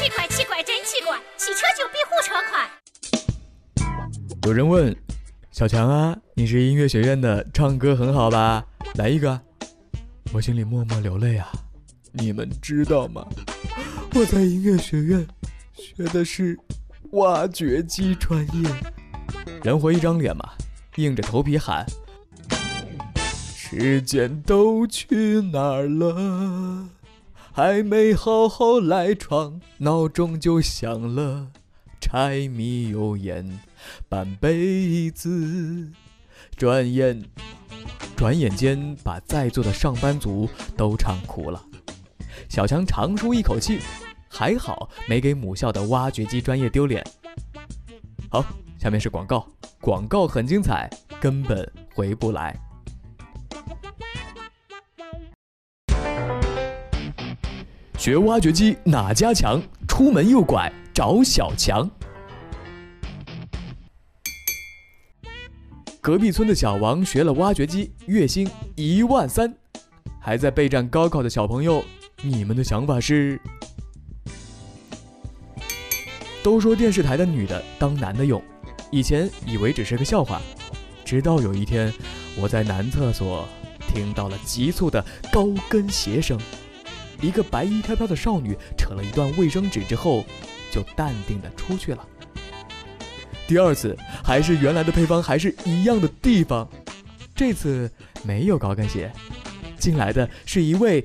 奇怪，奇怪，真奇怪，汽车就比火车快。有人问小强啊，你是音乐学院的，唱歌很好吧？来一个。我心里默默流泪啊。你们知道吗？我在音乐学院学的是挖掘机专业。人活一张脸嘛，硬着头皮喊。时间都去哪儿了？还没好好赖床，闹钟就响了。柴米油盐半辈子，转眼转眼间把在座的上班族都唱哭了。小强长舒一口气，还好没给母校的挖掘机专业丢脸。好，下面是广告，广告很精彩，根本回不来。学挖掘机哪家强？出门右拐找小强。隔壁村的小王学了挖掘机，月薪一万三。还在备战高考的小朋友，你们的想法是？都说电视台的女的当男的用，以前以为只是个笑话，直到有一天，我在男厕所听到了急促的高跟鞋声。一个白衣飘飘的少女扯了一段卫生纸之后，就淡定的出去了。第二次还是原来的配方，还是一样的地方，这次没有高跟鞋，进来的是一位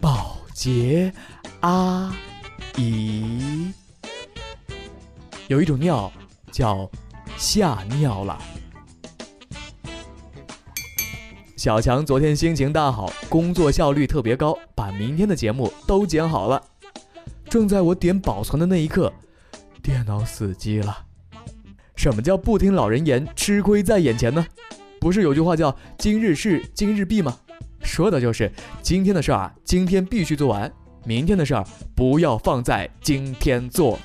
保洁阿姨。有一种尿叫吓尿了。小强昨天心情大好，工作效率特别高，把明天的节目都剪好了。正在我点保存的那一刻，电脑死机了。什么叫不听老人言，吃亏在眼前呢？不是有句话叫“今日事今日毕”吗？说的就是今天的事儿啊，今天必须做完；明天的事儿不要放在今天做。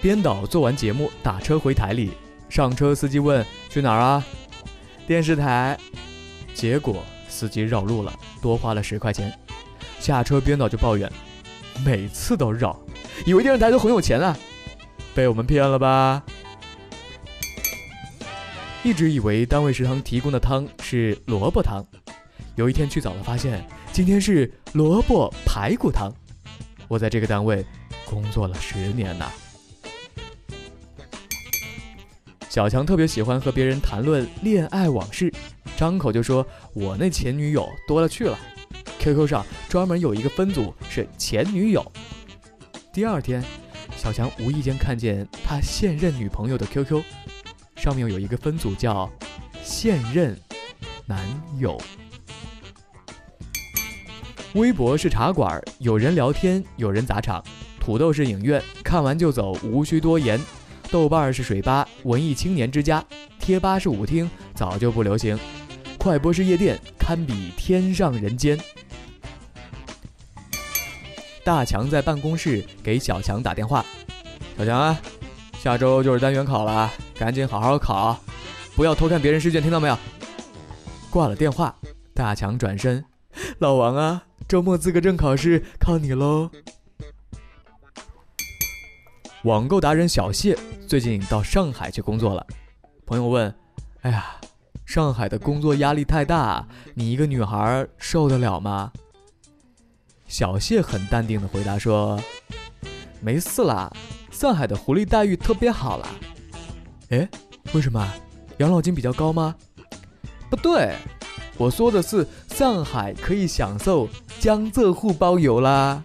编导做完节目，打车回台里，上车司机问：“去哪儿啊？”电视台，结果司机绕路了，多花了十块钱。下车编导就抱怨，每次都绕，以为电视台都很有钱啊，被我们骗了吧？一直以为单位食堂提供的汤是萝卜汤，有一天去早了，发现今天是萝卜排骨汤。我在这个单位工作了十年呐。小强特别喜欢和别人谈论恋爱往事，张口就说：“我那前女友多了去了。”QQ 上专门有一个分组是前女友。第二天，小强无意间看见他现任女朋友的 QQ，上面有一个分组叫“现任男友”。微博是茶馆，有人聊天，有人砸场；土豆是影院，看完就走，无需多言。豆瓣是水吧，文艺青年之家；贴吧是舞厅，早就不流行；快播是夜店，堪比天上人间。大强在办公室给小强打电话：“小强啊，下周就是单元考了，赶紧好好考，不要偷看别人试卷，听到没有？”挂了电话，大强转身：“老王啊，周末资格证考试靠你喽。”网购达人小谢最近到上海去工作了。朋友问：“哎呀，上海的工作压力太大，你一个女孩受得了吗？”小谢很淡定的回答说：“没事啦，上海的福利待遇特别好啦。”哎，为什么？养老金比较高吗？不对，我说的是上海可以享受江浙沪包邮啦。